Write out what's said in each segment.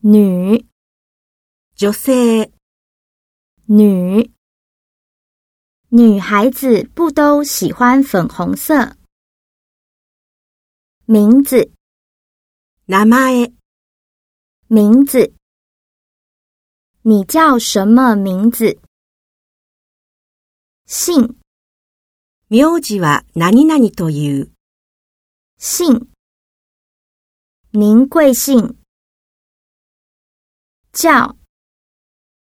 女、女性、女。女孩子不都喜欢粉红色？名字、名前、名字。你叫什么名字？姓、名字は何々という。姓。您贵姓？ 叫、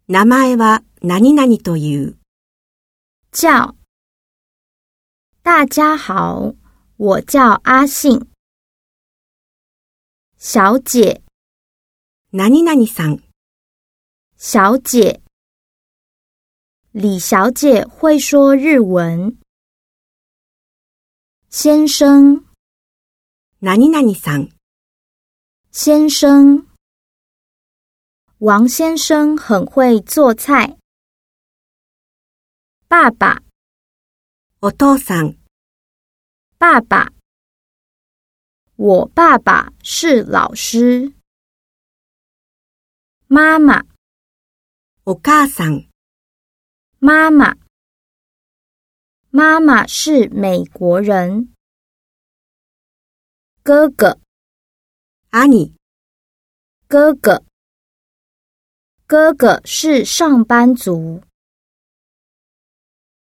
名前は何々という。叫。大家好，我叫阿信。小姐、何々さん、小姐。李小姐会说日文。先生、何々さん、先生。 王先生很会做菜。爸爸、お父さん、爸爸。我爸爸是老师。妈妈、お母さん、妈妈。妈妈是美国人。哥哥、兄、哥哥。 哥哥是上班族。